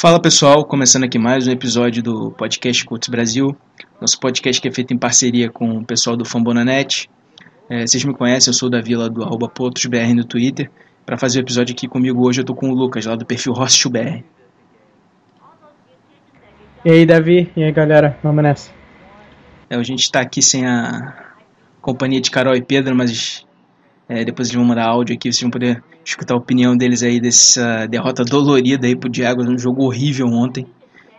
Fala pessoal, começando aqui mais um episódio do podcast Coach Brasil, nosso podcast que é feito em parceria com o pessoal do Fambonanet. É, vocês me conhecem, eu sou da Vila do arroba PotosBR no Twitter. Para fazer o episódio aqui comigo hoje eu tô com o Lucas, lá do perfil HostBR. E aí, Davi? E aí, galera? Vamos nessa. É, a gente está aqui sem a companhia de Carol e Pedro, mas é, depois eles vão mandar áudio aqui, vocês vão poder escutar a opinião deles aí dessa derrota dolorida aí pro Diego, um jogo horrível ontem.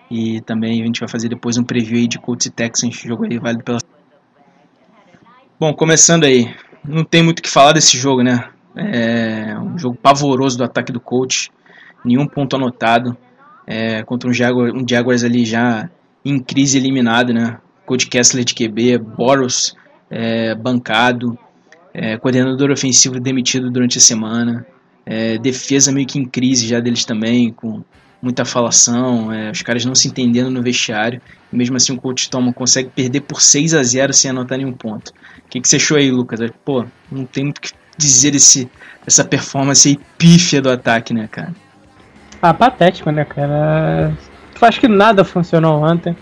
E também a gente vai fazer depois um preview aí de Colts e Texans, jogo aí válido pela... Bom, começando aí, não tem muito o que falar desse jogo, né? É um jogo pavoroso do ataque do Colts, nenhum ponto anotado é, contra um, Jaguar, um Jaguars ali já em crise eliminado, né? Coach Kessler de QB, Boros é, bancado, é, coordenador ofensivo demitido durante a semana, é, defesa meio que em crise já deles também, com muita falação, é, os caras não se entendendo no vestiário, e mesmo assim o coach Toma consegue perder por 6 a 0 sem anotar nenhum ponto. O que, que você achou aí, Lucas? Pô, não tem muito o que dizer desse, dessa performance aí pífia do ataque, né, cara? Ah, patético, né, cara? Eu acho que nada funcionou ontem.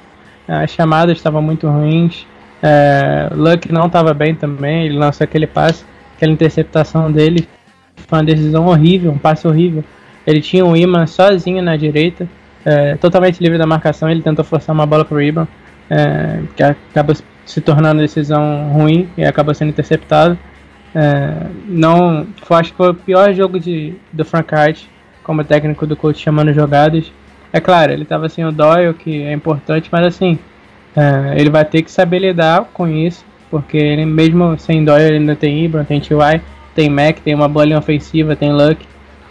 As chamadas estavam muito ruins. É, Luck não estava bem também. Ele lançou aquele passe, aquela interceptação dele. Foi uma decisão horrível, um passe horrível. Ele tinha o Iman sozinho na direita, é, totalmente livre da marcação. Ele tentou forçar uma bola pro Iman, é, que acaba se tornando decisão ruim e acaba sendo interceptado. É, não, acho que foi o pior jogo de, do Frank Wright como técnico do coach chamando jogadas. É claro, ele estava sem o Doyle, que é importante, mas assim, é, ele vai ter que saber lidar com isso, porque ele mesmo sem Doyle ele ainda tem Ibram, tem T.Y., tem Mac, tem uma boa linha ofensiva, tem Luck.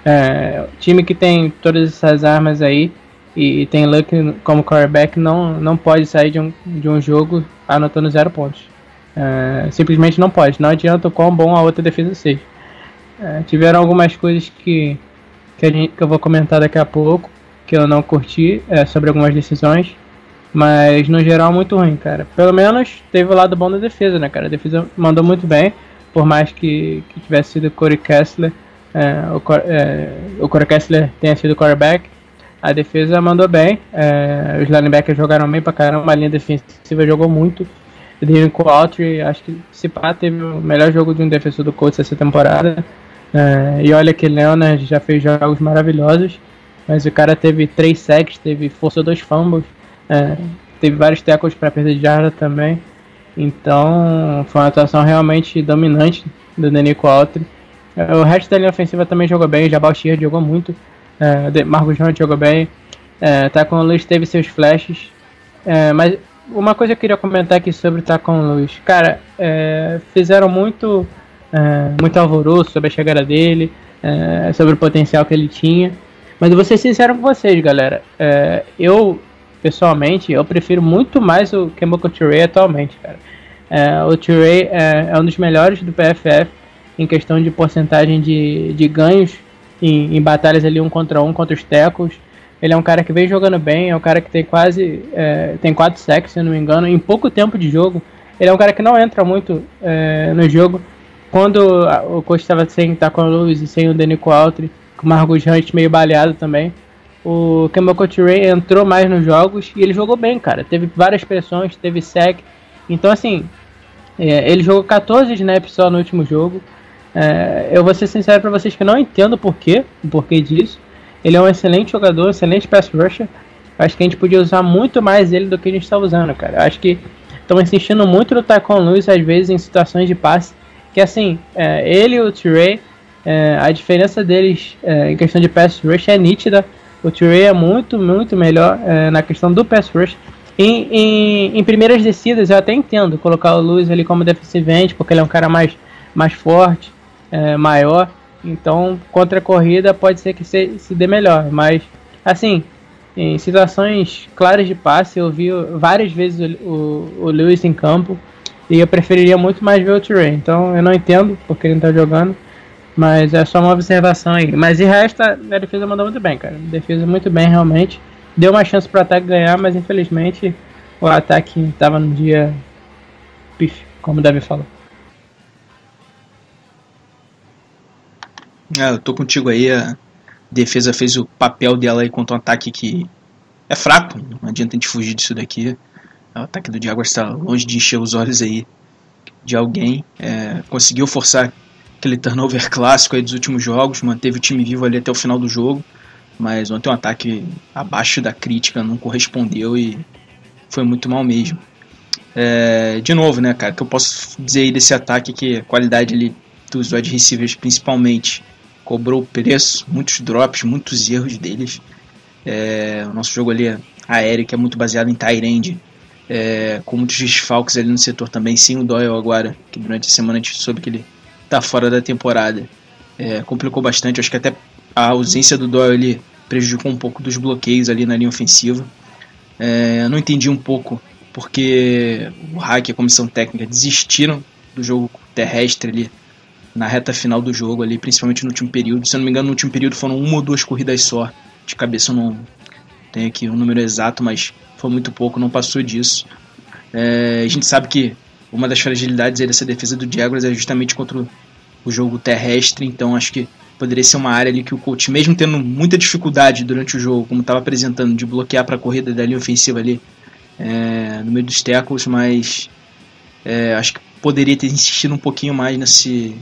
É, time que tem todas essas armas aí e, e tem Luck como quarterback não, não pode sair de um, de um jogo anotando zero pontos. É, simplesmente não pode. Não adianta o quão bom a outra defesa seja. É, tiveram algumas coisas que, que, gente, que, eu vou comentar daqui a pouco, que eu não curti é, sobre algumas decisões. Mas no geral muito ruim, cara. Pelo menos teve o lado bom da defesa, né, cara? A defesa mandou muito bem, por mais que, que tivesse sido Corey Kessler. É, o, é, o Corey Kessler tenha sido quarterback. A defesa mandou bem. É, os linebackers jogaram bem pra caramba. A linha defensiva jogou muito. Danico Autry, acho que se pá, teve o melhor jogo de um defensor do Colts essa temporada. É, e olha que Leonard já fez jogos maravilhosos, mas o cara teve três sacks, teve forçou dois fumbles, é, teve vários tackles para perda de jarda também. Então foi uma atuação realmente dominante do Danico Autry. É, o resto da linha ofensiva também jogou bem, o Jabal Shear jogou muito, é, Marcos Hunt jogou bem, é, Tacon Lewis teve seus flashes, é, mas uma coisa que eu queria comentar aqui sobre o Tacon Lewis, cara, é, fizeram muito é, muito alvoroço sobre a chegada dele, é, sobre o potencial que ele tinha. Mas eu vou ser sincero com vocês, galera. Eu, pessoalmente, eu prefiro muito mais o Kemoko Touré atualmente, cara. É, o Touré é, é, um dos melhores do PFF em questão de porcentagem de, de ganhos em, em, batalhas ali um contra um contra os tecos. Ele é um cara que vem jogando bem, é um cara que tem quase é, tem quatro sacks, se não me engano, em pouco tempo de jogo. Ele é um cara que não entra muito no jogo, quando o coach estava sem Tacon Lewis e sem o Denico Altri, com o Margus Hunt meio baleado também, o Kemoko Ray entrou mais nos jogos e ele jogou bem, cara. Teve várias pressões, teve sec. Então, assim, é, ele jogou 14 snaps só no último jogo. É, eu vou ser sincero para vocês que não entendo o porquê, o porquê disso. Ele é um excelente jogador, excelente pass rusher. Acho que a gente podia usar muito mais ele do que a gente está usando, cara. Acho que estão insistindo muito no Tacon Lewis, às vezes, em situações de passe que assim, é, ele e o Trey, é, a diferença deles é, em questão de pass rush é nítida. O Trey é muito, muito melhor é, na questão do pass rush. Em, em, em, primeiras descidas eu até entendo colocar o Lewis ali como defensivente, porque ele é um cara mais, mais forte, é, maior. Então, contra a corrida pode ser que se, se dê melhor. Mas, assim, em situações claras de passe, eu vi várias vezes o, o, o Lewis em campo. E eu preferiria muito mais ver o Trey. Então, eu não entendo porque ele não tá jogando. Mas é só uma observação aí. Mas de resto, a defesa mandou muito bem, cara. Defesa muito bem, realmente. Deu uma chance pro ataque ganhar, mas infelizmente o ataque estava no dia pif, como deve falar. É, eu tô contigo aí. A defesa fez o papel dela aí contra um ataque que é fraco. Não adianta a gente fugir disso daqui. O ataque do Jaguars está longe de encher os olhos aí de alguém. É, conseguiu forçar aquele turnover clássico aí dos últimos jogos, manteve o time vivo ali até o final do jogo, mas ontem um ataque abaixo da crítica não correspondeu e foi muito mal mesmo. É, de novo, né, cara, que eu posso dizer aí desse ataque que a qualidade ali dos wide receivers principalmente cobrou o preço, muitos drops, muitos erros deles. É, o nosso jogo ali é aéreo, que é muito baseado em tight end, é, com muitos desfalques ali no setor também, sim o Doyle agora, que durante a semana a gente soube que ele tá fora da temporada. É, complicou bastante, acho que até a ausência do Doyle ali prejudicou um pouco dos bloqueios ali na linha ofensiva. É, não entendi um pouco porque o Hack e a comissão técnica desistiram do jogo terrestre ali na reta final do jogo ali, principalmente no último período. Se eu não me engano, no último período foram uma ou duas corridas só. De cabeça eu não tenho aqui o um número exato, mas foi muito pouco, não passou disso. É, a gente sabe que uma das fragilidades dessa defesa do Jaguars é justamente contra o jogo terrestre, então acho que poderia ser uma área ali que o coach, mesmo tendo muita dificuldade durante o jogo, como estava apresentando, de bloquear para a corrida da linha ofensiva ali é, no meio dos tackles, mas é, acho que poderia ter insistido um pouquinho mais nesse,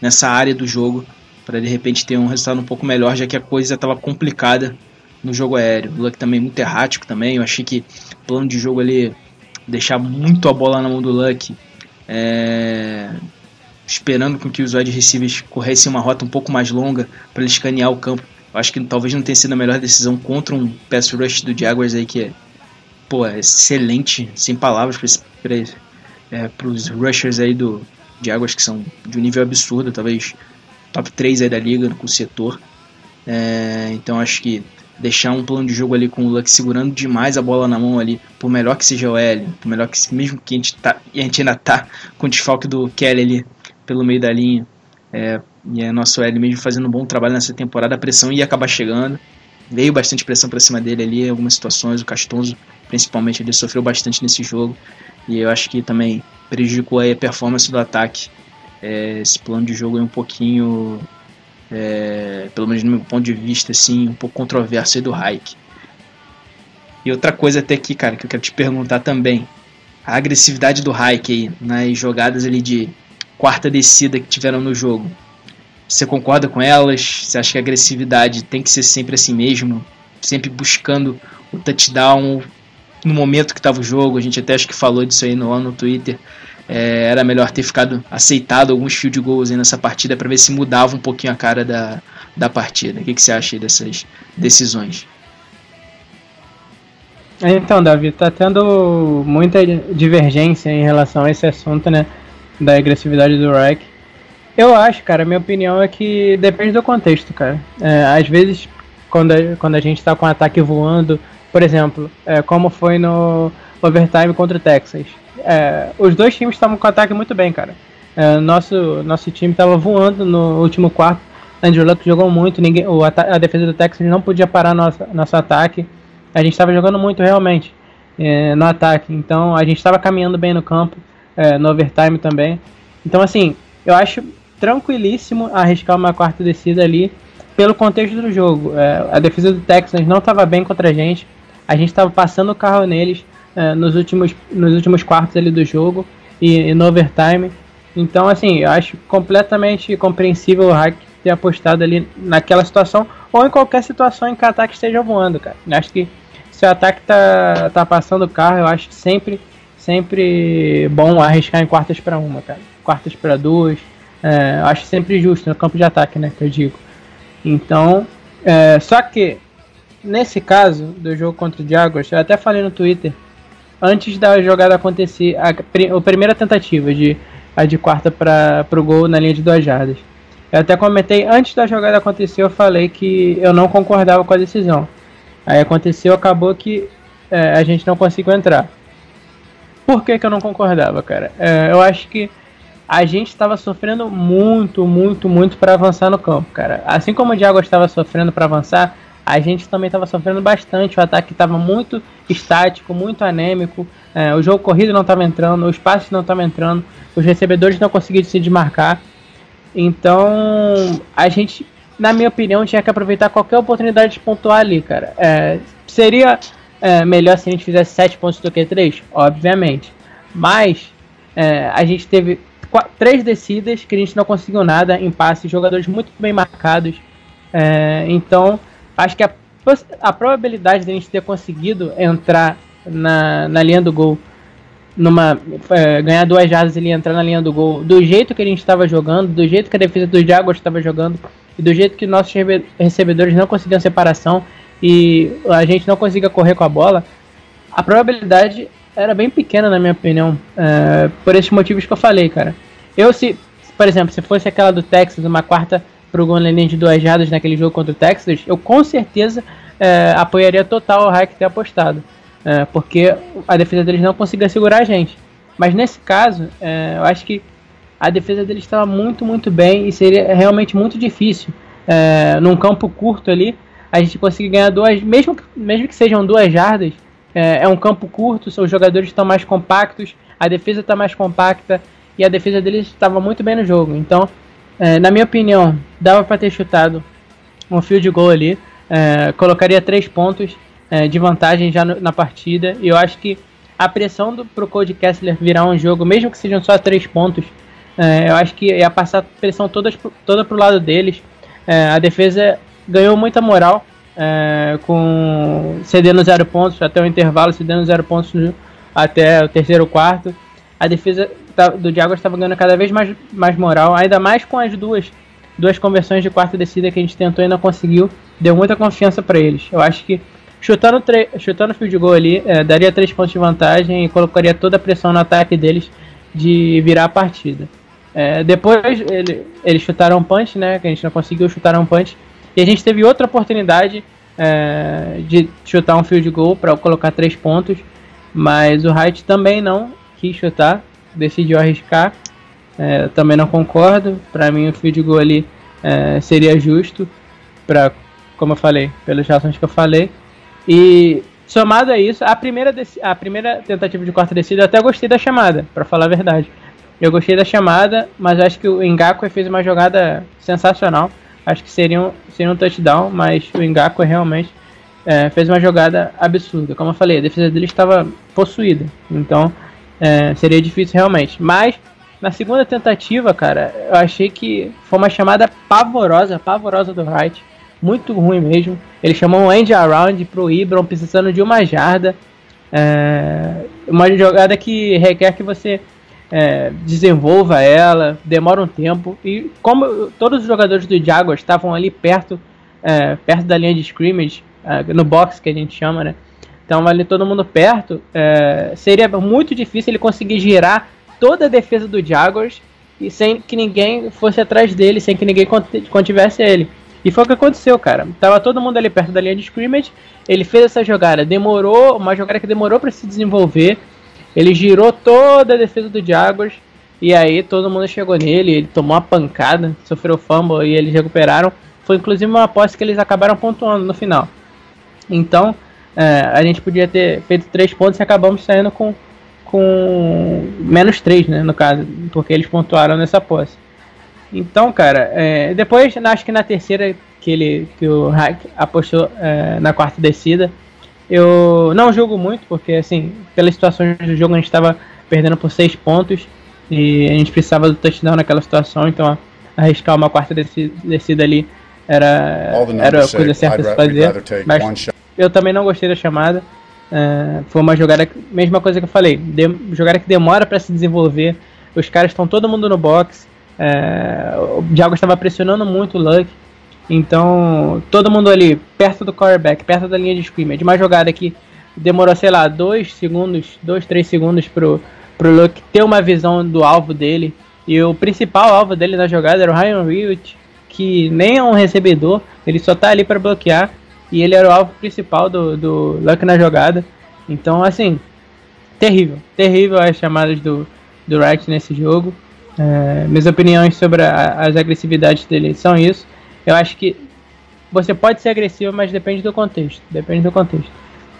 nessa área do jogo para de repente ter um resultado um pouco melhor, já que a coisa estava complicada no jogo aéreo. O Luck também muito errático também, eu achei que o plano de jogo ali deixar muito a bola na mão do Luck, é, esperando com que os wide receivers corressem uma rota um pouco mais longa para ele escanear o campo. Eu acho que talvez não tenha sido a melhor decisão contra um pass rush do Jaguars aí que é, pô, é excelente, sem palavras para é, os rushers aí do Jaguars que são de um nível absurdo, talvez top 3 aí da liga com o setor. É, então acho que deixar um plano de jogo ali com o Luck segurando demais a bola na mão ali, por melhor que seja o L, por melhor que mesmo que a gente, tá, a gente ainda tá com o desfalque do Kelly ali pelo meio da linha, é, e é nosso L mesmo fazendo um bom trabalho nessa temporada, a pressão ia acabar chegando, veio bastante pressão para cima dele ali em algumas situações, o Castonzo principalmente ele sofreu bastante nesse jogo, e eu acho que também prejudicou a performance do ataque, é, esse plano de jogo é um pouquinho é, pelo menos no meu ponto de vista, assim, um pouco controverso do Hike. E outra coisa até aqui, cara, que eu quero te perguntar também. A agressividade do Hike aí nas jogadas ali de quarta descida que tiveram no jogo. Você concorda com elas? Você acha que a agressividade tem que ser sempre assim mesmo? Sempre buscando o touchdown no momento que estava o jogo? A gente até acho que falou disso aí no, no Twitter é, era melhor ter ficado aceitado alguns field goals nessa partida para ver se mudava um pouquinho a cara da, da partida. O que, que você acha dessas decisões? Então, Davi, tá tendo muita divergência em relação a esse assunto, né? Da agressividade do Reich. Eu acho, cara, minha opinião é que depende do contexto, cara. É, às vezes, quando a, quando a gente tá com um ataque voando, por exemplo, é, como foi no overtime contra o Texas é, os dois times estavam com ataque muito bem, cara. É, nosso, nosso time estava voando no último quarto. Andrew Luck jogou muito, ninguém, o, a, defesa do Texas não podia parar nosso, nosso ataque. A gente estava jogando muito realmente é, no ataque. Então a gente estava caminhando bem no campo, é, no overtime também. Então, assim, eu acho tranquilíssimo arriscar uma quarta descida ali pelo contexto do jogo. É, a defesa do Texas não estava bem contra a gente. A gente estava passando o carro neles é, nos, últimos, nos últimos quartos ali do jogo e, e, no overtime. Então, assim, eu acho completamente compreensível o Hack ter apostado ali naquela situação ou em qualquer situação em que o ataque esteja voando, cara. Eu acho que se o ataque tá, tá passando o carro, eu acho sempre, sempre bom arriscar em quartas para uma, cara. Quartas para duas. É, eu acho sempre justo no campo de ataque, né? Que eu digo. Então, é, só que nesse caso do jogo contra o Jaguars, eu até falei no Twitter antes da jogada acontecer, a, a primeira tentativa de a de quarta para o gol na linha de duas jardas. Eu até comentei antes da jogada acontecer, eu falei que eu não concordava com a decisão. Aí aconteceu, acabou que é, a gente não conseguiu entrar. Por que, que eu não concordava, cara? É, eu acho que a gente estava sofrendo muito, muito, muito para avançar no campo, cara. Assim como o Diago estava sofrendo para avançar, a gente também estava sofrendo bastante. O ataque estava muito estático, muito anêmico. É, o jogo corrido não estava entrando, os passes não estavam entrando, os recebedores não conseguiam se desmarcar. Então, a gente, na minha opinião, tinha que aproveitar qualquer oportunidade de pontuar ali, cara. É, seria é, melhor se a gente fizesse 7 pontos do que 3? Obviamente. Mas é, a gente teve três descidas que a gente não conseguiu nada em passe, jogadores muito bem marcados. É, então acho que a, a probabilidade de a gente ter conseguido entrar na, na linha do gol, numa é, ganhar duas jardas e entrar na linha do gol, do jeito que a gente estava jogando, do jeito que a defesa dos Jaguars estava jogando e do jeito que nossos recebedores não conseguiam separação e a gente não conseguia correr com a bola, a probabilidade era bem pequena na minha opinião, é, por esses motivos que eu falei, cara. Eu se, por exemplo, se fosse aquela do Texas, uma quarta pro gol de duas jardas naquele jogo contra o Texas, eu com certeza é, apoiaria total o Hack ter apostado. É, porque a defesa deles não conseguia segurar a gente. Mas nesse caso, é, eu acho que a defesa deles estava muito, muito bem e seria realmente muito difícil. É, num campo curto ali, a gente conseguir ganhar duas, mesmo que, mesmo que sejam duas jardas, é, é um campo curto, os jogadores estão mais compactos, a defesa está mais compacta e a defesa deles estava muito bem no jogo. Então, é, na minha opinião, dava para ter chutado um field goal ali. É, colocaria três pontos é, de vantagem já no, na partida. E eu acho que a pressão do, pro Code Kessler virar um jogo, mesmo que sejam só três pontos, é, eu acho que ia passar a pressão toda, toda pro lado deles. É, a defesa ganhou muita moral é, com cedendo zero pontos até o intervalo, cedendo zero pontos no, até o terceiro quarto. A defesa do Jaguars estava ganhando cada vez mais, mais moral, ainda mais com as duas duas conversões de quarta descida que a gente tentou e não conseguiu, deu muita confiança para eles. Eu acho que chutando, chutando field goal ali, é, daria três pontos de vantagem e colocaria toda a pressão no ataque deles de virar a partida. É, depois ele, eles chutaram um punch, né? Que a gente não conseguiu chutar um punch. E a gente teve outra oportunidade é, de chutar um field goal para colocar três pontos. Mas o Wright também não quis chutar decidiu arriscar. É, também não concordo. Para mim, o field goal ali é, seria justo, para, como eu falei, pelas razões que eu falei. E somado a isso, a primeira, a primeira tentativa de quarta descida, eu até gostei da chamada, para falar a verdade. Eu gostei da chamada, mas acho que o Ngaku fez uma jogada sensacional. Acho que seria um, seria um touchdown, mas o Ngaku realmente é, fez uma jogada absurda. Como eu falei, a defesa dele estava possuída. Então, é, seria difícil realmente. Mas na segunda tentativa, cara, eu achei que foi uma chamada pavorosa, pavorosa do Wright. Muito ruim mesmo. Ele chamou um end around pro Ibron precisando de uma jarda. É, uma jogada que requer que você é, desenvolva ela, demora um tempo. E como todos os jogadores do Jaguars estavam ali perto, é, perto da linha de scrimmage, é, no box que a gente chama, né? Então, ali todo mundo perto, é, seria muito difícil ele conseguir girar toda a defesa do Jaguars e sem que ninguém fosse atrás dele, sem que ninguém contivesse ele. E foi o que aconteceu, cara. Tava todo mundo ali perto da linha de scrimmage, ele fez essa jogada, demorou, uma jogada que demorou para se desenvolver. Ele girou toda a defesa do Jaguars e aí todo mundo chegou nele, ele tomou uma pancada, sofreu fumble e eles recuperaram. Foi inclusive uma aposta que eles acabaram pontuando no final. Então, é, a gente podia ter feito três pontos e acabamos saindo com, com menos três, né, no caso, porque eles pontuaram nessa posse. Então, cara, é, depois, acho que na terceira que ele que o Hack apostou é, na quarta descida, eu não julgo muito, porque assim, pelas situações do jogo a gente estava perdendo por seis pontos e a gente precisava do touchdown naquela situação, então arriscar uma quarta descida, descida ali era, era a coisa certa se fazer. Mas eu também não gostei da chamada. É, foi uma jogada, mesma coisa que eu falei, de, jogada que demora para se desenvolver. Os caras estão todo mundo no box. É, o Diago estava pressionando muito o Luck. Então, todo mundo ali perto do quarterback, perto da linha de scrimmage. Uma jogada que demorou, sei lá, dois segundos, dois, três segundos pro, pro Luke ter uma visão do alvo dele. E o principal alvo dele na jogada era o Ryan Hewitt, que nem é um recebedor, ele só tá ali para bloquear. E ele era o alvo principal do, do Luck na jogada. Então, assim, terrível. Terrível as chamadas do, do Wright nesse jogo. É, minhas opiniões sobre a, as agressividades dele são isso. Eu acho que você pode ser agressivo, mas depende do contexto. Depende do contexto.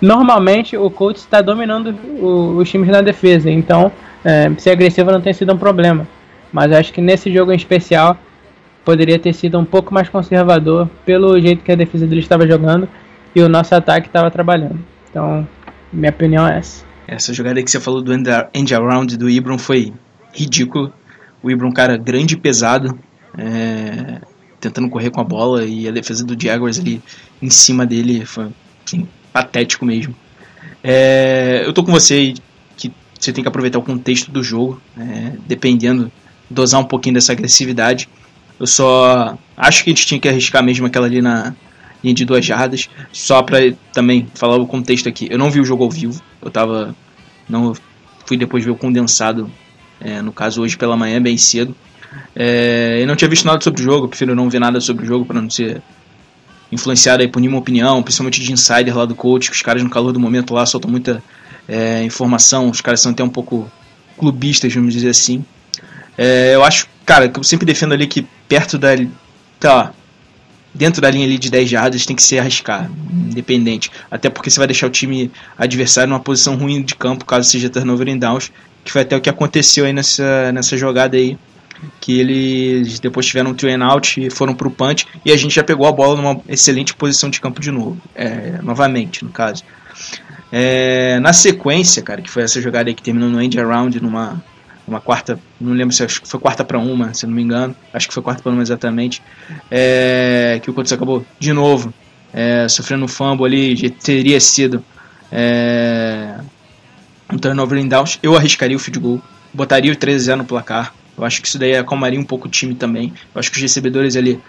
Normalmente o coach está dominando o, os times na defesa, então é, ser agressivo não tem sido um problema. Mas acho que nesse jogo em especial poderia ter sido um pouco mais conservador pelo jeito que a defesa dele estava jogando e o nosso ataque estava trabalhando. Então, minha opinião é essa. Essa jogada que você falou do end around do Ibram foi ridículo. O Ibram, um cara grande e pesado, é, tentando correr com a bola e a defesa do Jaguars ali em cima dele foi assim, patético mesmo. É, eu tô com você que você tem que aproveitar o contexto do jogo, é, dependendo, dosar um pouquinho dessa agressividade. Eu só acho que a gente tinha que arriscar mesmo aquela ali na linha de duas jardas. Só para também falar o contexto aqui. Eu não vi o jogo ao vivo. Eu tava. Não fui depois ver o condensado. É, no caso, hoje pela manhã, bem cedo. É, eu não tinha visto nada sobre o jogo. Prefiro não ver nada sobre o jogo para não ser influenciado aí por nenhuma opinião, principalmente de insider lá do coach, que os caras no calor do momento lá soltam muita é, informação, os caras são até um pouco clubistas, vamos dizer assim. É, eu acho, cara, que eu sempre defendo ali que perto da. Tá, dentro da linha ali de 10 jardas tem que ser arriscar, independente. Até porque você vai deixar o time adversário numa posição ruim de campo, caso seja turnover em downs, que foi até o que aconteceu aí nessa, nessa jogada aí. Que eles depois tiveram um three and out e foram pro punch, e a gente já pegou a bola numa excelente posição de campo de novo, é, novamente, no caso. É, na sequência, cara, que foi essa jogada aí que terminou no end around numa uma quarta, não lembro se foi quarta para uma, se não me engano, acho que foi quarta para uma exatamente, é, que o Colts acabou de novo é, sofrendo um fumble ali, já teria sido é, um turnover em downs, eu arriscaria o field goal, botaria o 13 no placar, eu acho que isso daí acalmaria um pouco o time também, eu acho que os recebedores ali,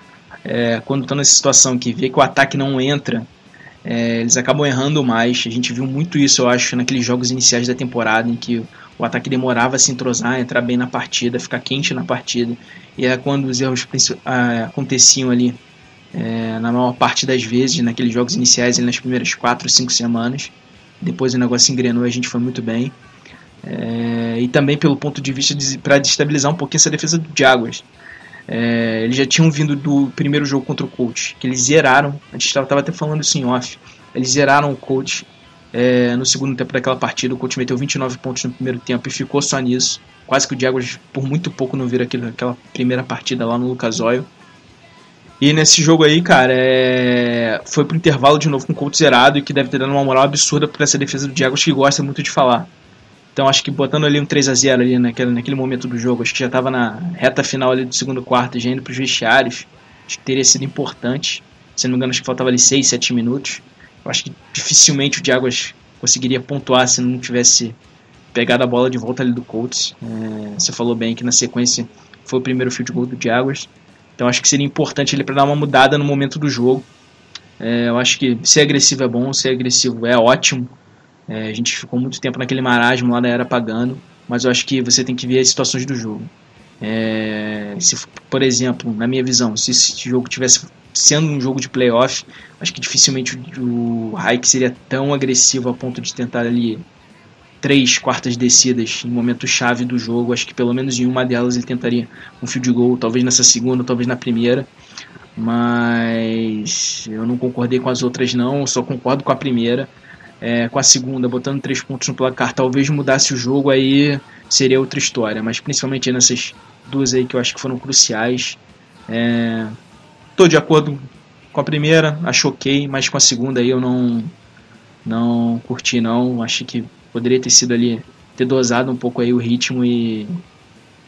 é, quando estão nessa situação que vê que o ataque não entra, é, eles acabam errando mais. A gente viu muito isso, eu acho, naqueles jogos iniciais da temporada em que o ataque demorava a se entrosar, entrar bem na partida, ficar quente na partida. E é quando os erros ah, aconteciam ali, é, na maior parte das vezes, naqueles jogos iniciais, nas primeiras 4, 5 semanas. Depois o negócio engrenou e a gente foi muito bem. É, e também pelo ponto de vista de, para destabilizar um pouquinho essa defesa do Jaguars. É, eles já tinham vindo do primeiro jogo contra o Colts, que eles zeraram, a gente estava até falando isso em off, eles zeraram o Colts é, no segundo tempo daquela partida, o Colts meteu 29 pontos no primeiro tempo e ficou só nisso. Quase que o Jaguars por muito pouco não vira aquela primeira partida lá no Lucas Oil. E nesse jogo aí, cara, é... foi pro intervalo de novo com o Colts zerado e que deve ter dado uma moral absurda para essa defesa do Jaguars que gosta muito de falar. Então acho que botando ali um 3 a 0 ali naquele, naquele momento do jogo, acho que já estava na reta final ali do segundo quarto, já indo para os vestiários, acho que teria sido importante. Se não me engano, acho que faltava ali 6, 7 minutos. Eu acho que dificilmente o Jaguars conseguiria pontuar se não tivesse pegado a bola de volta ali do Colts. É, você falou bem que na sequência foi o primeiro field goal do Jaguars. Então acho que seria importante ele para dar uma mudada no momento do jogo. É, eu acho que ser agressivo é bom, ser agressivo é ótimo. É, a gente ficou muito tempo naquele marasmo lá da era pagando, mas eu acho que você tem que ver as situações do jogo. É, se, por exemplo, na minha visão, se esse jogo tivesse sendo um jogo de playoff, acho que dificilmente o, o seria tão agressivo a ponto de tentar ali três quartas descidas em momento chave do jogo. Acho que pelo menos em uma delas ele tentaria um field goal, talvez nessa segunda, talvez na primeira. Mas eu não concordei com as outras não, só concordo com a primeira. É, com a segunda, botando três pontos no placar, talvez mudasse o jogo, aí seria outra história. Mas principalmente nessas duas aí que eu acho que foram cruciais. É, Tô de acordo com a primeira, acho ok, mas com a segunda aí eu não não curti não. Acho que poderia ter sido ali ter dosado um pouco aí o ritmo e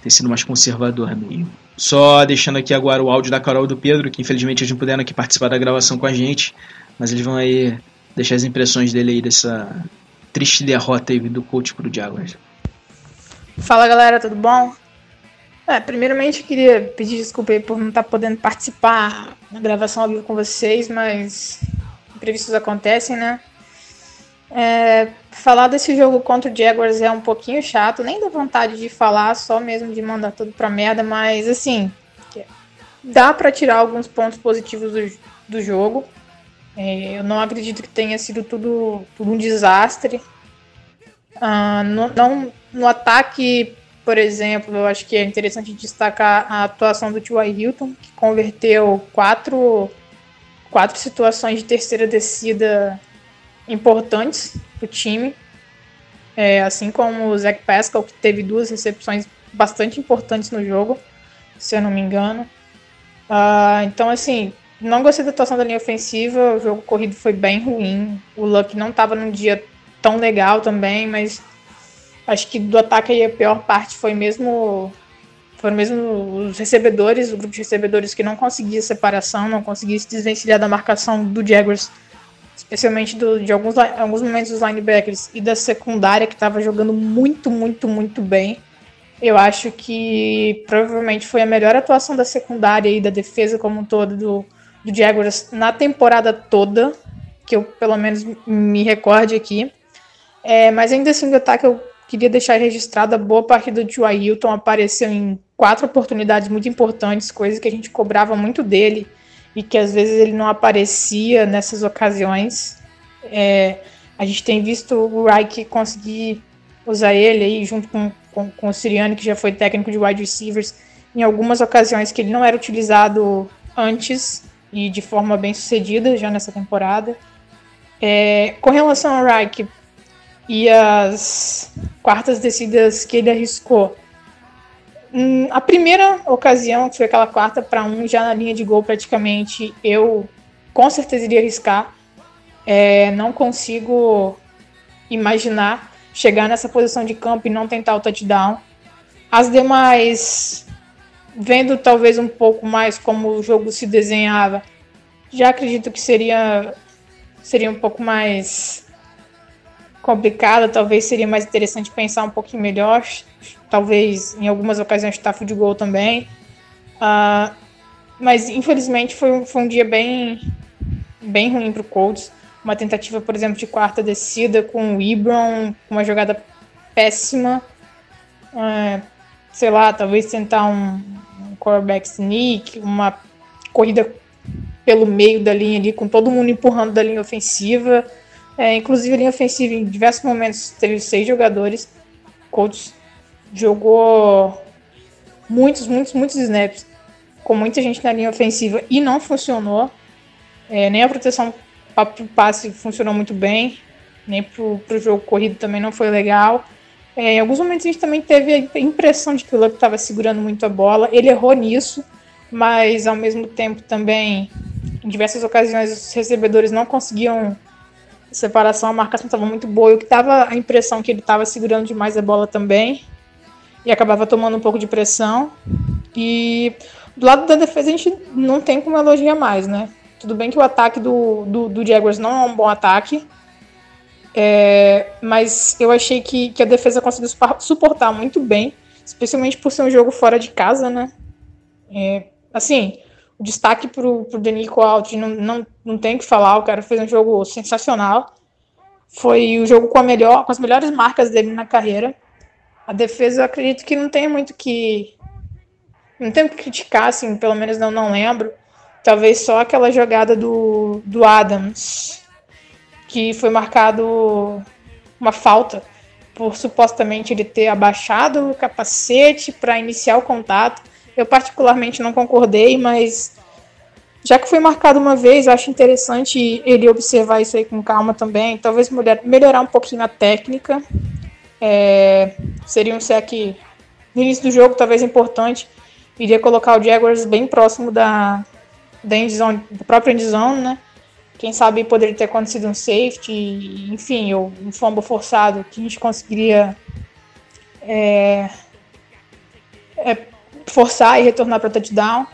ter sido mais conservador meio. Só deixando aqui agora o áudio da Carol e do Pedro, que infelizmente eles não puderam aqui participar da gravação com a gente, mas eles vão aí deixar as impressões dele aí dessa triste derrota aí do coach pro Jaguars. Fala galera, tudo bom? É, primeiramente queria pedir desculpa aí por não estar tá podendo participar na gravação ao vivo com vocês, mas imprevistos acontecem, né? É, falar desse jogo contra o Jaguars é um pouquinho chato, nem dá vontade de falar, só mesmo de mandar tudo pra merda, mas assim, dá para tirar alguns pontos positivos do, do jogo. É, eu não acredito que tenha sido tudo, tudo um desastre. Ah, no, não, no ataque, por exemplo, eu acho que é interessante destacar a atuação do T.Y. Hilton, que converteu quatro, quatro situações de terceira descida importantes para o time. É, assim como o Zach Pascal, que teve duas recepções bastante importantes no jogo, se eu não me engano. Uh, então, assim, não gostei da atuação da linha ofensiva, o jogo corrido foi bem ruim. O Luck não estava num dia tão legal também, mas acho que do ataque aí a pior parte foi mesmo foram mesmo os recebedores, o grupo de recebedores que não conseguia separação, não conseguia se desvencilhar da marcação do Jaguars especialmente do, de alguns, alguns momentos dos linebackers e da secundária que estava jogando muito, muito, muito bem. Eu acho que provavelmente foi a melhor atuação da secundária e da defesa como um todo do, do Jaguars na temporada toda, que eu pelo menos me recorde aqui. É, mas ainda assim, o ataque eu queria deixar registrado a boa partida do T.Y. Hilton apareceu em quatro oportunidades muito importantes, coisa que a gente cobrava muito dele e que às vezes ele não aparecia nessas ocasiões. É, a gente tem visto o Reich conseguir usar ele aí junto com, com, com o Siriani, que já foi técnico de wide receivers, em algumas ocasiões que ele não era utilizado antes e de forma bem sucedida já nessa temporada. É, com relação ao Reich e as quartas descidas que ele arriscou, Hum, a primeira ocasião, que foi aquela quarta para um, já na linha de gol praticamente, eu com certeza iria arriscar. É, não consigo imaginar chegar nessa posição de campo e não tentar o touchdown. As demais, vendo talvez um pouco mais como o jogo se desenhava, já acredito que seria, seria um pouco mais complicada, talvez seria mais interessante pensar um pouquinho melhor talvez em algumas ocasiões chutar de gol também. Uh, mas infelizmente foi, foi um dia bem, bem ruim para o Colts. Uma tentativa, por exemplo, de quarta descida com o Ibron, uma jogada péssima. Uh, sei lá, talvez tentar um, um quarterback sneak, uma corrida pelo meio da linha ali, com todo mundo empurrando da linha ofensiva. É, inclusive a linha ofensiva em diversos momentos teve seis jogadores. Colts jogou muitos, muitos, muitos snaps com muita gente na linha ofensiva e não funcionou. É, nem a proteção para o passe funcionou muito bem, nem para o jogo corrido também não foi legal. É, em alguns momentos a gente também teve a impressão de que o Luck estava segurando muito a bola. Ele errou nisso, mas ao mesmo tempo também, em diversas ocasiões, os recebedores não conseguiam separação, a marcação estava muito boa. Eu que dava a impressão que ele estava segurando demais a bola também e acabava tomando um pouco de pressão. E do lado da defesa a gente não tem como elogiar mais, né? Tudo bem que o ataque do, do, do Jaguars não é um bom ataque, é, mas eu achei que, que a defesa conseguiu suportar muito bem, especialmente por ser um jogo fora de casa, né? É, assim, destaque pro, pro Denico Alt não, não, não tem que falar, o cara fez um jogo sensacional. Foi o jogo com, a melhor, com as melhores marcas dele na carreira. A defesa acredito que não tem muito que. Não tem o que criticar, assim, pelo menos não, não lembro. Talvez só aquela jogada do, do Adams, que foi marcado uma falta por supostamente ele ter abaixado o capacete para iniciar o contato. Eu particularmente não concordei, mas já que foi marcado uma vez, acho interessante ele observar isso aí com calma também. Talvez melhorar um pouquinho a técnica. É, seria um sec no início do jogo, talvez importante. Iria colocar o Jaguars bem próximo da, da, endzone, da própria endzone, né? Quem sabe poderia ter acontecido um safety, enfim, ou um fumble forçado que a gente conseguiria é, é, forçar e retornar para touchdown.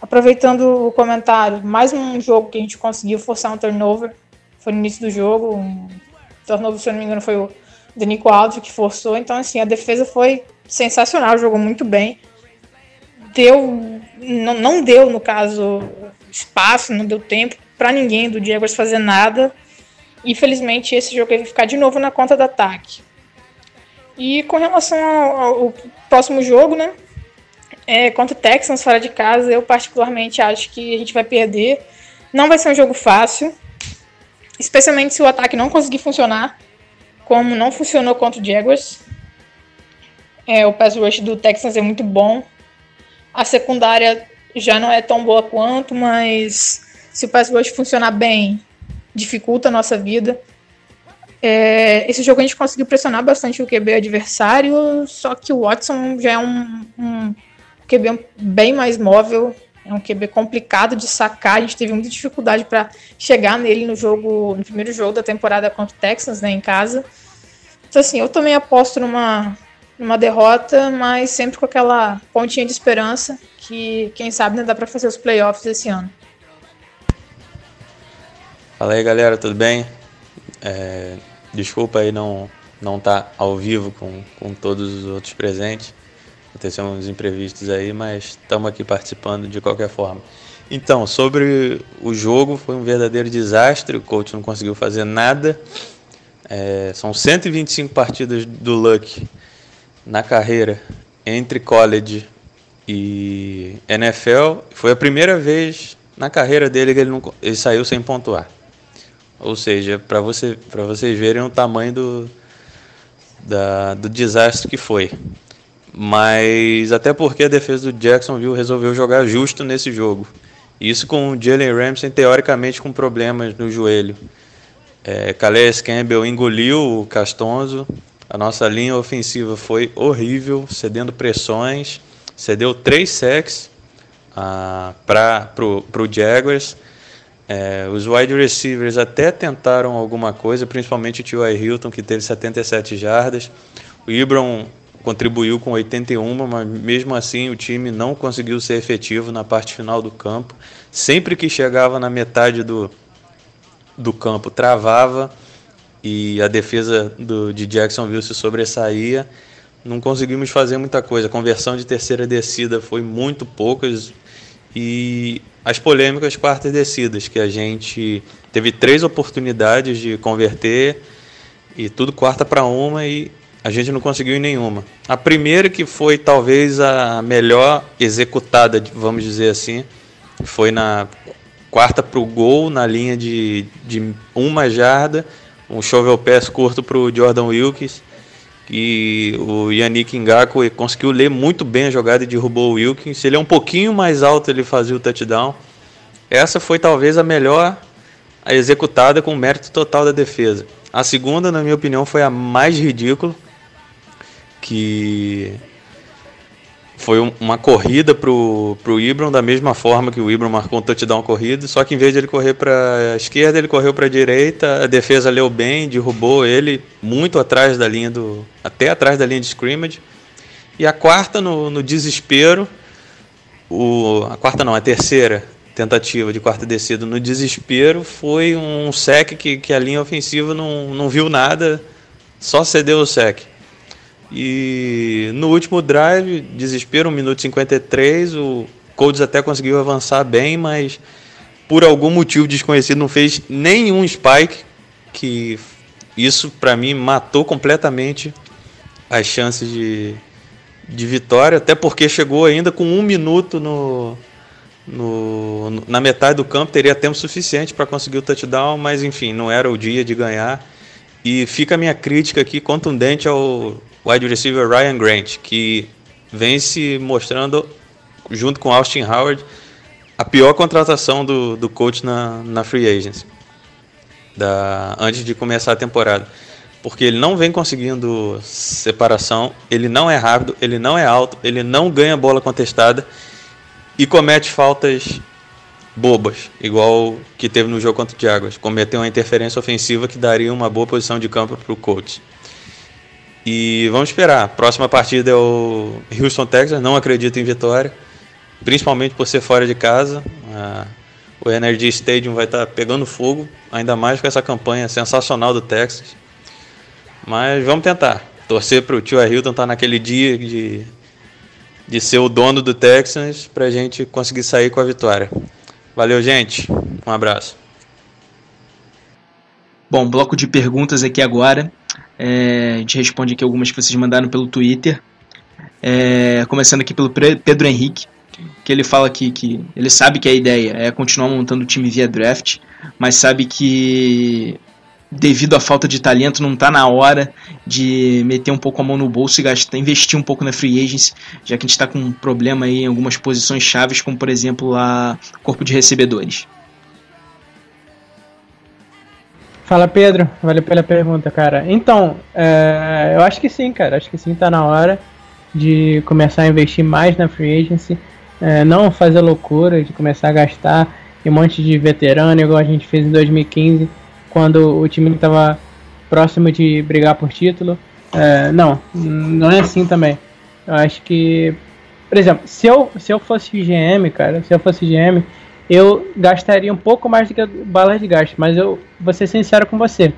Aproveitando o comentário, mais um jogo que a gente conseguiu forçar um turnover. Foi no início do jogo. Um turnover, se eu não me engano, foi o do Nico Alves que forçou. Então, assim, a defesa foi sensacional, jogou muito bem. Deu, não, não deu, no caso, espaço, não deu tempo para ninguém do Jaguars fazer nada. Infelizmente, esse jogo vai ficar de novo na conta do ataque. E com relação ao, ao próximo jogo, né? É, contra o Texans fora de casa, eu particularmente acho que a gente vai perder. Não vai ser um jogo fácil, especialmente se o ataque não conseguir funcionar, como não funcionou contra o Jaguars. É, o pass rush do Texans é muito bom. A secundária já não é tão boa quanto, mas se o pass rush funcionar bem, dificulta a nossa vida. É, esse jogo a gente conseguiu pressionar bastante o QB adversário, só que o Watson já é um, um QB bem mais móvel, é um QB complicado de sacar. A gente teve muita dificuldade para chegar nele no jogo, no primeiro jogo da temporada contra o Texans, né, em casa. Então assim, eu também aposto numa numa derrota, mas sempre com aquela pontinha de esperança que quem sabe não dá para fazer os playoffs esse ano. Fala aí, galera, tudo bem? É, desculpa aí não não estar tá ao vivo com, com todos os outros presentes. Aconteceu uns imprevistos aí, mas estamos aqui participando de qualquer forma. Então, sobre o jogo, foi um verdadeiro desastre. O coach não conseguiu fazer nada. É, são 125 partidas do Luck na carreira entre college e NFL. Foi a primeira vez na carreira dele que ele, não, ele saiu sem pontuar. Ou seja, para você, vocês verem o tamanho do, da, do desastre que foi. Mas até porque a defesa do Jacksonville resolveu jogar justo nesse jogo. Isso com o Jalen Ramsey teoricamente com problemas no joelho. É, Calais Campbell engoliu o Castonzo. A nossa linha ofensiva foi horrível, cedendo pressões. Cedeu três sacks ah, para o Jaguars. É, os wide receivers até tentaram alguma coisa, principalmente o T.Y. Hilton, que teve 77 jardas. O Ibram contribuiu com 81, mas mesmo assim o time não conseguiu ser efetivo na parte final do campo. Sempre que chegava na metade do, do campo, travava e a defesa do, de Jacksonville se sobressaía. Não conseguimos fazer muita coisa. A conversão de terceira descida foi muito poucas e as polêmicas quartas descidas, que a gente teve três oportunidades de converter e tudo quarta para uma e a gente não conseguiu em nenhuma. A primeira que foi talvez a melhor executada, vamos dizer assim, foi na quarta para o gol, na linha de, de uma jarda, um shovel pass curto para o Jordan Wilkes, e o Yannick Ngaku conseguiu ler muito bem a jogada e derrubou o Wilkins. Ele é um pouquinho mais alto, ele fazia o touchdown. Essa foi talvez a melhor executada com mérito total da defesa. A segunda, na minha opinião, foi a mais ridícula, que foi uma corrida pro, pro Ibram, da mesma forma que o Ibram marcou um touchdown corrido, só que em vez de ele correr para a esquerda, ele correu para a direita, a defesa leu bem, derrubou ele muito atrás da linha do. até atrás da linha de scrimmage. E a quarta, no, no desespero, o, a quarta não, a terceira tentativa de quarta descida no desespero foi um sec que, que a linha ofensiva não, não viu nada, só cedeu o sec. E no último drive, desespero, 1 minuto e 53, o Colts até conseguiu avançar bem, mas por algum motivo desconhecido não fez nenhum spike, que isso para mim matou completamente as chances de, de vitória, até porque chegou ainda com um minuto no, no, na metade do campo, teria tempo suficiente para conseguir o touchdown, mas enfim, não era o dia de ganhar. E fica a minha crítica aqui contundente ao wide receiver Ryan Grant, que vem se mostrando, junto com Austin Howard, a pior contratação do, do coach na, na free agency, da, antes de começar a temporada. Porque ele não vem conseguindo separação, ele não é rápido, ele não é alto, ele não ganha bola contestada e comete faltas bobas, igual que teve no jogo contra o Jaguars. Cometeu uma interferência ofensiva que daria uma boa posição de campo para o coach. E vamos esperar. Próxima partida é o Houston Texas. Não acredito em vitória, principalmente por ser fora de casa. Ah, o Energy Stadium vai estar pegando fogo, ainda mais com essa campanha sensacional do Texas. Mas vamos tentar. Torcer para o tio Hilton estar naquele dia de, de ser o dono do Texas para a gente conseguir sair com a vitória. Valeu, gente. Um abraço. Bom, bloco de perguntas aqui agora. É, a gente responde aqui algumas que vocês mandaram pelo Twitter. É, começando aqui pelo Pedro Henrique, que ele fala que, que ele sabe que a ideia é continuar montando o time via draft, mas sabe que devido à falta de talento não está na hora de meter um pouco a mão no bolso e gastar, investir um pouco na free agency, já que a gente está com um problema aí em algumas posições chaves, como por exemplo a corpo de recebedores. Fala Pedro, valeu pela pergunta, cara. Então, é, eu acho que sim, cara. Acho que sim, tá na hora de começar a investir mais na free agency. É, não fazer loucura de começar a gastar um monte de veterano, igual a gente fez em 2015, quando o time estava próximo de brigar por título. É, não, não é assim também. Eu acho que, por exemplo, se eu, se eu fosse GM, cara, se eu fosse GM, eu gastaria um pouco mais do que balas de gasto, mas eu vou ser sincero com você.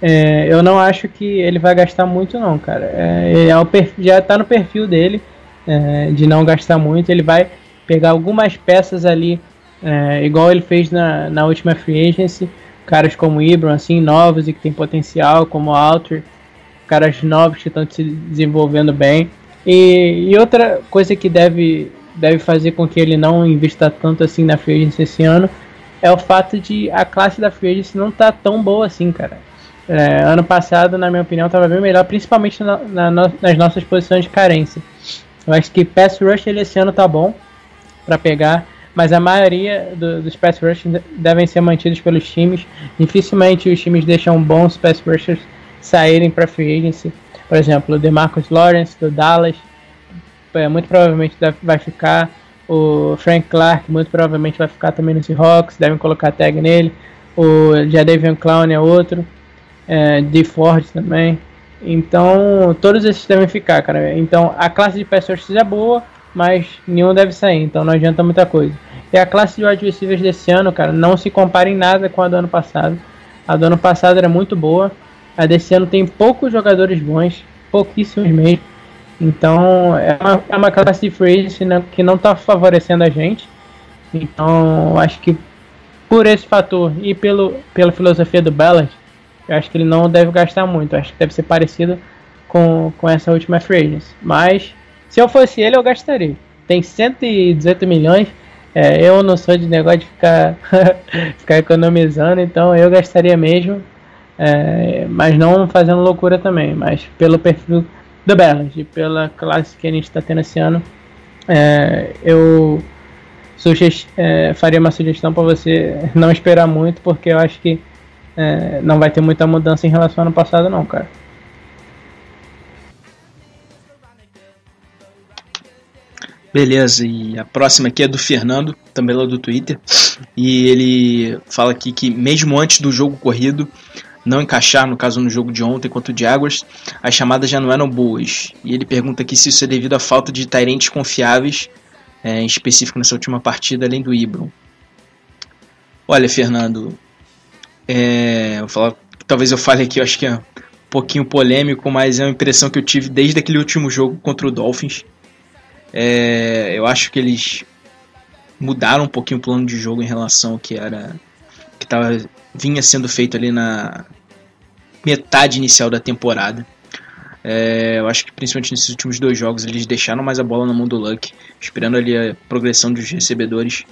É, eu não acho que ele vai gastar muito não, cara. É, é perfil, já está no perfil dele é, de não gastar muito. Ele vai pegar algumas peças ali, é, igual ele fez na, na última free agency. Caras como Ibram, assim, novos e que tem potencial, como Alter, caras novos que estão se desenvolvendo bem. E, e outra coisa que deve deve fazer com que ele não invista tanto assim na free agency esse ano é o fato de a classe da free agency não tá tão boa assim, cara. É, ano passado, na minha opinião, estava bem melhor, principalmente na, na, nas nossas posições de carência. Eu acho que pass rush ele esse ano tá bom para pegar, mas a maioria do, dos pass rush devem ser mantidos pelos times. Dificilmente os times deixam bons pass rushers saírem para free agency. Por exemplo, o DeMarcus Lawrence do Dallas, é, muito provavelmente vai ficar. O Frank Clark muito provavelmente vai ficar também no Seahawks, devem colocar tag nele. O Jadavion Clown é outro. É, de Ford também. Então, todos esses devem ficar, cara. Então, a classe de pessoas é boa, mas nenhum deve sair, então não adianta muita coisa. E a classe de wide receivers desse ano, cara, não se compara em nada com a do ano passado. A do ano passado era muito boa. A desse ano tem poucos jogadores bons, pouquíssimos mesmo. Então é uma, é uma classe de free né, que não está favorecendo a gente. Então acho que por esse fator e pelo, pela filosofia do Ballard, eu acho que ele não deve gastar muito. Acho que deve ser parecido com, com essa última free Mas se eu fosse ele, eu gastaria. Tem 118 milhões. É, eu não sou de negócio de ficar, ficar economizando, então eu gastaria mesmo. É, mas não fazendo loucura também. Mas pelo perfil The Balance, pela classe que a gente está tendo esse ano, é, eu é, faria uma sugestão para você não esperar muito, porque eu acho que é, não vai ter muita mudança em relação ao ano passado, não, cara. Beleza, e a próxima aqui é do Fernando, também lá do Twitter. E ele fala aqui que mesmo antes do jogo corrido, não encaixar, no caso no jogo de ontem contra o Jaguars, as chamadas já não eram boas. E ele pergunta aqui se isso é devido à falta de tairentes confiáveis, é, em específico nessa última partida, além do Ibron. Olha, Fernando, é, eu falar, talvez eu fale aqui, eu acho que é um pouquinho polêmico, mas é uma impressão que eu tive desde aquele último jogo contra o Dolphins. É, eu acho que eles mudaram um pouquinho o plano de jogo em relação ao que era que tava, vinha sendo feito ali na metade inicial da temporada. É, eu acho que principalmente nesses últimos dois jogos eles deixaram mais a bola na mão do Luck, esperando ali a progressão dos recebedores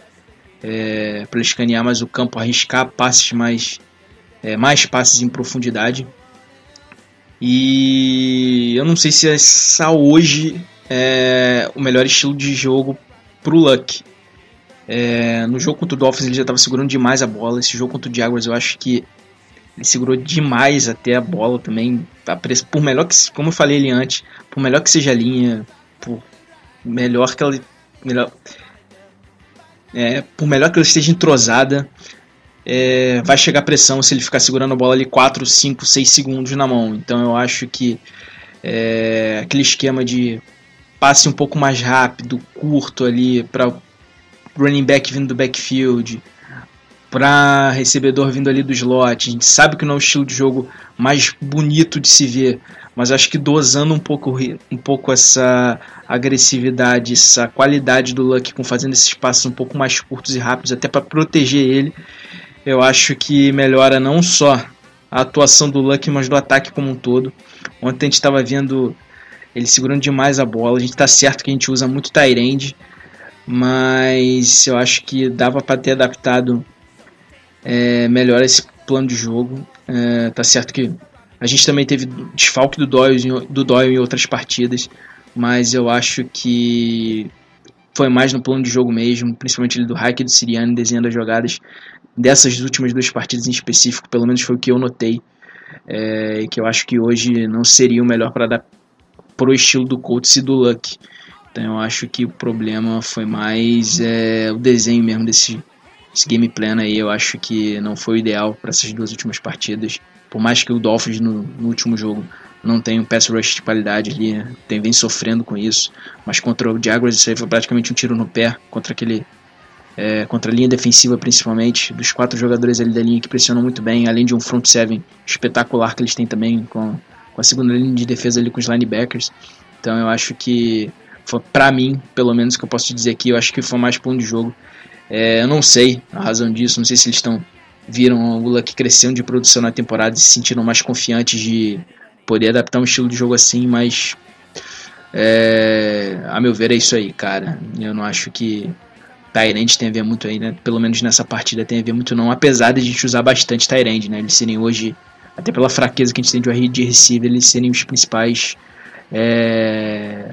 é, para escanear mais o campo, arriscar passes mais, é, mais passes em profundidade. E eu não sei se essa hoje é o melhor estilo de jogo para o Luck. É, no jogo contra o Dolphins ele já estava segurando demais a bola. Esse jogo contra o Jaguars eu acho que ele segurou demais até a bola também. Por melhor que, como eu falei ali antes, por melhor que seja a linha, por melhor que ela, melhor, é, por melhor que ela esteja entrosada, é, vai chegar pressão se ele ficar segurando a bola ali 4, 5, 6 segundos na mão. Então eu acho que é, aquele esquema de passe um pouco mais rápido, curto ali para running back vindo do backfield, para recebedor vindo ali do slot. A gente sabe que não é o estilo de jogo mais bonito de se ver, mas acho que dosando um pouco, um pouco essa agressividade, essa qualidade do Luck com fazendo esses passos um pouco mais curtos e rápidos, até para proteger ele, eu acho que melhora não só a atuação do Luck, mas do ataque como um todo. Ontem a gente estava vendo ele segurando demais a bola. A gente está certo que a gente usa muito Tyrande, mas eu acho que dava para ter adaptado é, esse plano de jogo. É, tá certo que a gente também teve desfalque do Doyle, do Doyle em outras partidas, mas eu acho que foi mais no plano de jogo mesmo, principalmente do Hack e do Siriane desenhando as jogadas dessas últimas duas partidas em específico, pelo menos foi o que eu notei, é, que eu acho que hoje não seria o melhor para dar pro estilo do Colts e do Luck. Então eu acho que o problema foi mais é, o desenho mesmo desse, desse game plan aí. Eu acho que não foi o ideal para essas duas últimas partidas. Por mais que o Dolphins no, no último jogo não tenha um pass rush de qualidade ali, tem vem sofrendo com isso. Mas contra o Jaguars isso aí foi praticamente um tiro no pé contra aquele é, contra a linha defensiva principalmente, dos quatro jogadores ali da linha que pressionam muito bem, além de um front seven espetacular que eles têm também com, com a segunda linha de defesa ali com os linebackers. Então eu acho que para mim, pelo menos que eu posso dizer aqui, eu acho que foi mais ponto de jogo. É, eu não sei a razão disso, não sei se eles estão viram o Luck crescendo de produção na temporada e se sentiram mais confiantes de poder adaptar um estilo de jogo assim, mas é, a meu ver é isso aí, cara. Eu não acho que Tyrande tem a ver muito aí, né? Pelo menos nessa partida tem a ver muito não, apesar de a gente usar bastante Tyrande, né? Eles serem hoje, até pela fraqueza que a gente tem de receiver, eles serem os principais é,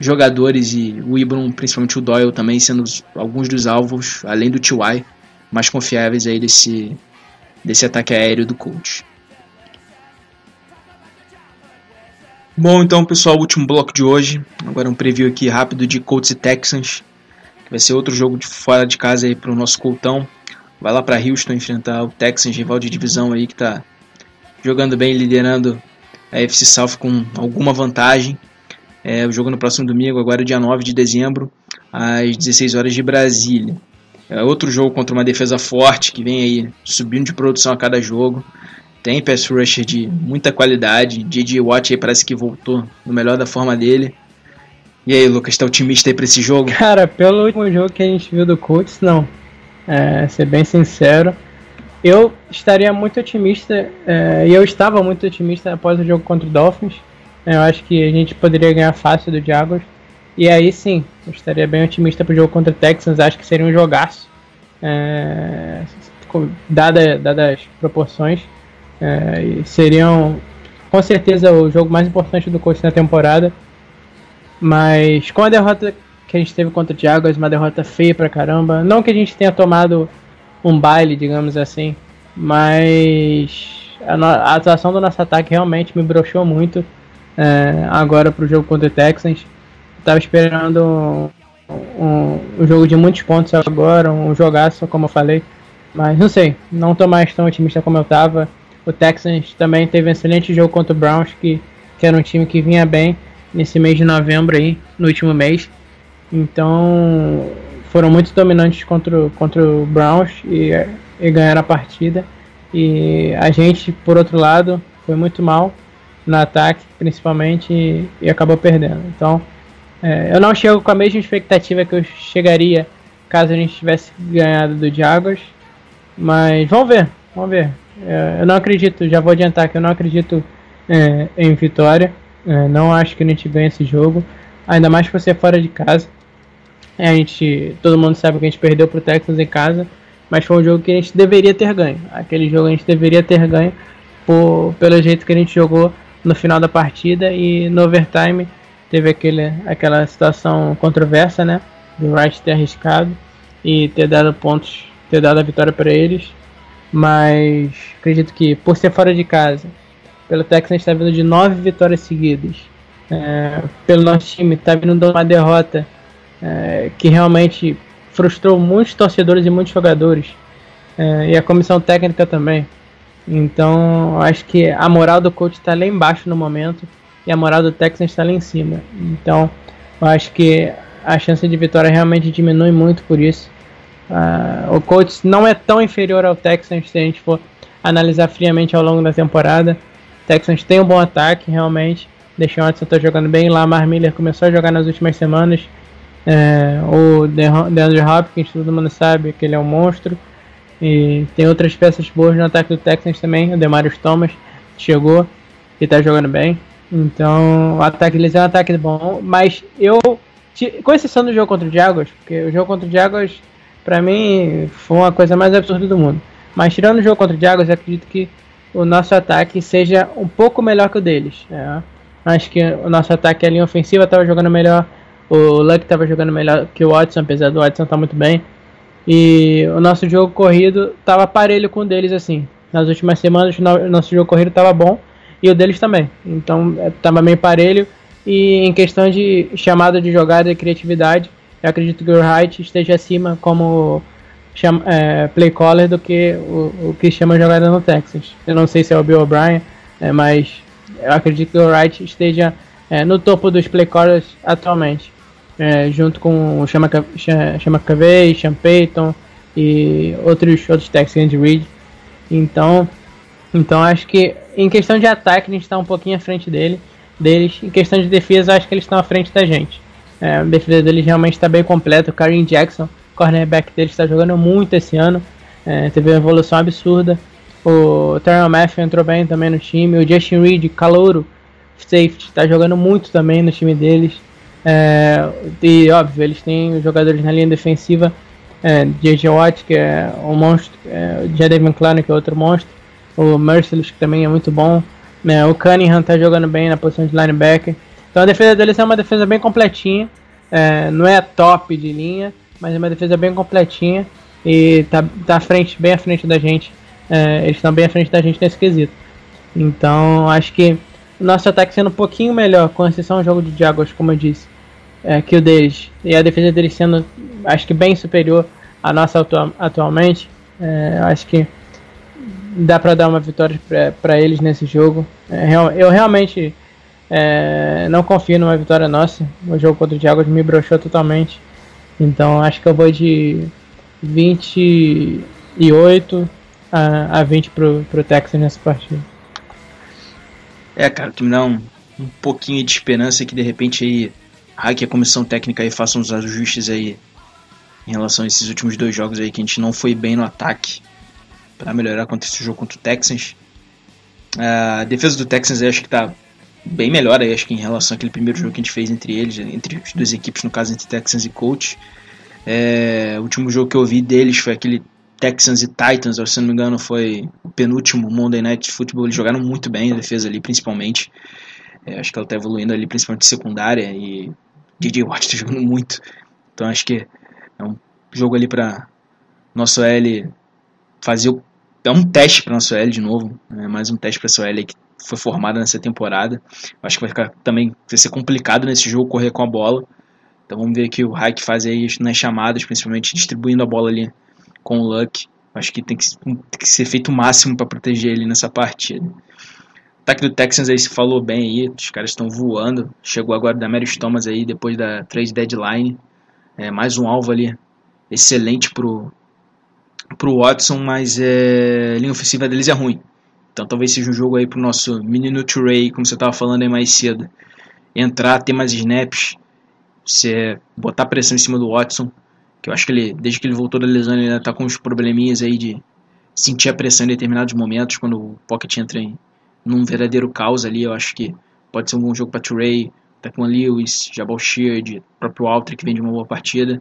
jogadores e o Ibram, principalmente o Doyle também sendo alguns dos alvos, além do T.Y., mais confiáveis aí desse, desse ataque aéreo do coach. Bom, então pessoal, último bloco de hoje. Agora um preview aqui rápido de Colts e Texans. Que vai ser outro jogo de fora de casa aí para o nosso Coltão. Vai lá para Houston enfrentar o Texans, rival de divisão aí que está jogando bem, liderando a FC South com alguma vantagem. É, o jogo no próximo domingo, agora dia 9 de dezembro, às 16 horas de Brasília. É outro jogo contra uma defesa forte que vem aí subindo de produção a cada jogo. Tem pass rusher de muita qualidade. J.J. Watt aí parece que voltou no melhor da forma dele. E aí, Lucas, tá otimista aí pra esse jogo? Cara, pelo último jogo que a gente viu do Colts, não. É, ser bem sincero. Eu estaria muito otimista, é, e eu estava muito otimista após o jogo contra o Dolphins. Eu acho que a gente poderia ganhar fácil do Jaguars. E aí sim, eu estaria bem otimista pro jogo contra o Texans. Acho que seria um jogaço. É, dada, dadas as proporções. É, seriam com certeza o jogo mais importante do coach na temporada. Mas com a derrota que a gente teve contra o Jaguars, uma derrota feia pra caramba. Não que a gente tenha tomado um baile, digamos assim, mas a, a atuação do nosso ataque realmente me broxou muito é, agora pro jogo contra o Texans. Tava esperando um, um, jogo de muitos pontos agora, um jogaço, como eu falei. Mas não sei, não tô mais tão otimista como eu tava. O Texans também teve um excelente jogo contra o Browns, que, que era um time que vinha bem nesse mês de novembro aí, no último mês. Então foram muito dominantes contra, contra o Browns e, e ganharam a partida. E a gente, por outro lado, foi muito mal no ataque, principalmente, e, e acabou perdendo. Então, é, eu não chego com a mesma expectativa que eu chegaria caso a gente tivesse ganhado do Jaguars. Mas vamos ver, vamos ver. É, eu não acredito, já vou adiantar que eu não acredito é, em vitória. É, não acho que a gente ganhe esse jogo. Ainda mais por ser fora de casa. É, a gente, todo mundo sabe que a gente perdeu pro Texas em casa. Mas foi um jogo que a gente deveria ter ganho. Aquele jogo a gente deveria ter ganho por, pelo jeito que a gente jogou no final da partida. E no overtime teve aquele, aquela situação controversa, né? Do Wright ter arriscado e ter dado pontos, ter dado a vitória para eles. Mas acredito que por ser fora de casa, pelo Texans está vindo de nove vitórias seguidas. É, pelo nosso time está vindo de uma derrota é, que realmente frustrou muitos torcedores e muitos jogadores. É, e a comissão técnica também. Então acho que a moral do coach está lá embaixo no momento e a moral do Texans está lá em cima. Então acho que a chance de vitória realmente diminui muito por isso. Uh, o Colts não é tão inferior ao Texans se a gente for analisar friamente ao longo da temporada. O Texans tem um bom ataque, realmente. Deixou Watson está jogando bem. Lamar Miller começou a jogar nas últimas semanas. É, o DeAndre Hopkins, todo mundo sabe que ele é um monstro. E tem outras peças boas no ataque do Texans também. O Demarius Thomas chegou e tá jogando bem. Então, o ataque deles é um ataque bom. Mas eu, com exceção do jogo contra o Jaguars, porque o jogo contra o Jaguars, pra mim, foi uma coisa mais absurda do mundo. Mas tirando o jogo contra o Jaguars, acredito que o nosso ataque seja um pouco melhor que o deles. É. Acho que o nosso ataque, a linha ofensiva, estava jogando melhor. O Luck estava jogando melhor que o Watson, apesar do Watson estar tá muito bem. E o nosso jogo corrido estava parelho com o deles, assim. Nas últimas semanas, o nosso jogo corrido estava bom e o deles também. Então, estava meio parelho. E em questão de chamada de jogada e criatividade, eu acredito que o Wright esteja acima como chama, é, play caller do que o, o que chama jogada no Texas. Eu não sei se é o Bill O'Brien, é, mas eu acredito que o Wright esteja é, no topo dos play callers atualmente, é, junto com o Chama, Cavey, Sean Payton e outros, outros Texans, Reed. Então, então acho que em questão de ataque a gente está um pouquinho à frente dele, deles. Em questão de defesa, acho que eles estão à frente da gente. É, a defesa deles realmente está bem completa. O Karim Jackson cornerback dele está jogando muito esse ano. É, teve uma evolução absurda. O Terrell Matthew entrou bem também no time. O Justin Reed, calouro, safety, está jogando muito também no time deles. É, e óbvio, eles têm jogadores na linha defensiva. É, J.J. Watt, que é um monstro. É, Jaden McLaren, que é outro monstro. O Merciless, que também é muito bom. É, o Cunningham está jogando bem na posição de linebacker. Então a defesa deles é uma defesa bem completinha. É, não é top de linha, mas é uma defesa bem completinha e tá, tá à frente, bem à frente da gente. É, eles estão bem à frente da gente nesse quesito. Então acho que nosso ataque sendo um pouquinho melhor, com exceção ao jogo de Jaguars, como eu disse, é, que o deles, e a defesa deles sendo acho que bem superior à nossa atu atualmente, é, acho que dá para dar uma vitória para eles nesse jogo. É, eu realmente é, não confio numa vitória nossa. O jogo contra o Jaguars me broxou totalmente. Então acho que eu vou de 28 a, a 20 pro, pro Texas nessa partida. É, cara, que me dá um, um pouquinho de esperança que de repente aí a que a comissão técnica aí faça uns ajustes aí em relação a esses últimos dois jogos aí que a gente não foi bem no ataque para melhorar contra esse jogo contra o Texans. A defesa do Texans eu acho que tá bem melhor aí, acho que em relação àquele primeiro jogo que a gente fez entre eles, entre as duas equipes, no caso entre Texans e Colts. É, o último jogo que eu vi deles foi aquele Texans e Titans, se não me engano, foi o penúltimo Monday Night Football. Eles jogaram muito bem a defesa ali, principalmente. É, acho que ela está evoluindo ali, principalmente secundária. E DJ Watt está jogando muito. Então acho que é um jogo ali para nosso L fazer o, é um teste para nosso L de novo, é mais um teste para nosso L que foi formada nessa temporada. Acho que vai ficar também vai ser complicado nesse jogo correr com a bola. Então vamos ver o que o Hack faz aí nas chamadas, principalmente distribuindo a bola ali com o Luck. Acho que tem que, tem que ser feito o máximo para proteger ele nessa partida. O ataque do Texans aí se falou bem aí, os caras estão voando. Chegou agora da Mary Thomas aí depois da trade deadline. É, mais um alvo ali excelente pro, pro Watson, mas é, a linha ofensiva deles é ruim. Então talvez seja um jogo aí pro nosso menino Trey, como você estava falando aí mais cedo, entrar, ter mais snaps, você botar pressão em cima do Watson, que eu acho que ele, desde que ele voltou da lesão, ele ainda tá com uns probleminhas aí de sentir a pressão em determinados momentos, quando o Pocket entra em num verdadeiro caos ali, eu acho que pode ser um bom jogo para Trey, com Lewis, Jabal Sheard, próprio Walter que vem de uma boa partida.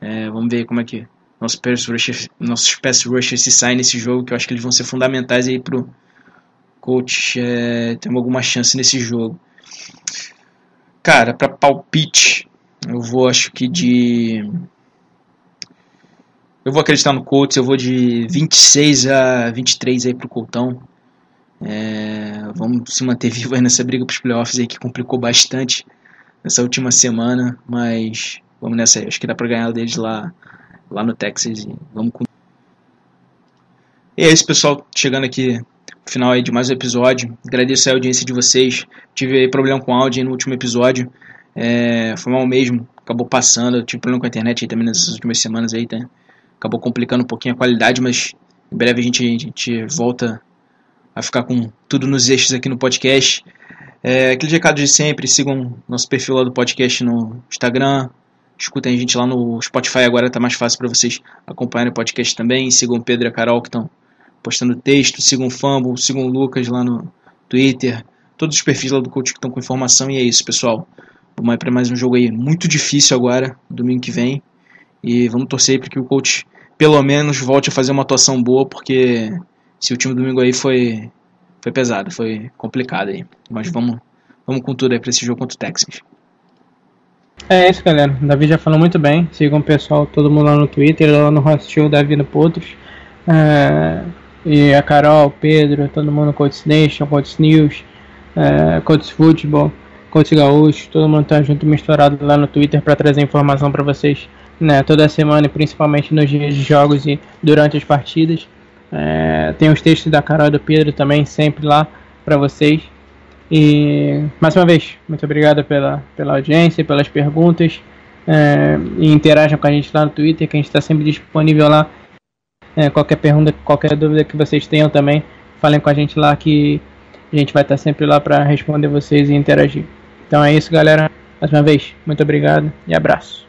É, vamos ver como é que nossos pass rushers, nossos pass rushers se saem nesse jogo, que eu acho que eles vão ser fundamentais aí pro coach é, ter alguma chance nesse jogo. Cara, para palpite, eu vou acho que de eu vou acreditar no Colts, eu vou de 26 a 23 aí pro Coltão. É, vamos se manter vivo aí nessa briga pros playoffs aí que complicou bastante nessa última semana, mas vamos nessa aí. Acho que dá pra ganhar deles lá lá no Texas e vamos com... E é isso, pessoal. Chegando aqui no final aí de mais um episódio. Agradeço a audiência de vocês. Tive problema com áudio no último episódio. É, foi mal mesmo. Acabou passando. Eu tive problema com a internet aí também nessas últimas semanas aí, tá? Acabou complicando um pouquinho a qualidade, mas em breve a gente, a gente volta a ficar com tudo nos eixos aqui no podcast. É, aquele recado de sempre, sigam nosso perfil lá do podcast no Instagram, Escutem a gente lá no Spotify agora, tá mais fácil para vocês acompanharem o podcast também. Sigam o Pedro e a Carol que estão postando texto, sigam o Fumble, sigam o Lucas lá no Twitter, todos os perfis lá do coach que estão com informação. E é isso, pessoal. Vamos aí para mais um jogo aí muito difícil agora, domingo que vem. E vamos torcer para que o coach pelo menos volte a fazer uma atuação boa, porque se o time domingo aí foi foi pesado, foi complicado aí. Mas vamos vamos com tudo aí para esse jogo contra o Texans. É isso, galera. O Davi já falou muito bem. Sigam o pessoal, todo mundo lá no Twitter, lá no Hostil, Davi no Potros. É, e a Carol, Pedro, todo mundo no Coach Nation, Coach News, é, Coach Futebol, Coach Gaúcho, todo mundo tá junto misturado lá no Twitter para trazer informação para vocês né, toda semana principalmente nos dias de jogos e durante as partidas. É, tem os textos da Carol e do Pedro também sempre lá para vocês. E mais uma vez, muito obrigado pela, pela audiência, pelas perguntas. É, e interajam com a gente lá no Twitter, que a gente está sempre disponível lá. É, qualquer pergunta, qualquer dúvida que vocês tenham também, falem com a gente lá que a gente vai estar tá sempre lá para responder vocês e interagir. Então é isso, galera. Mais uma vez, muito obrigado e abraço.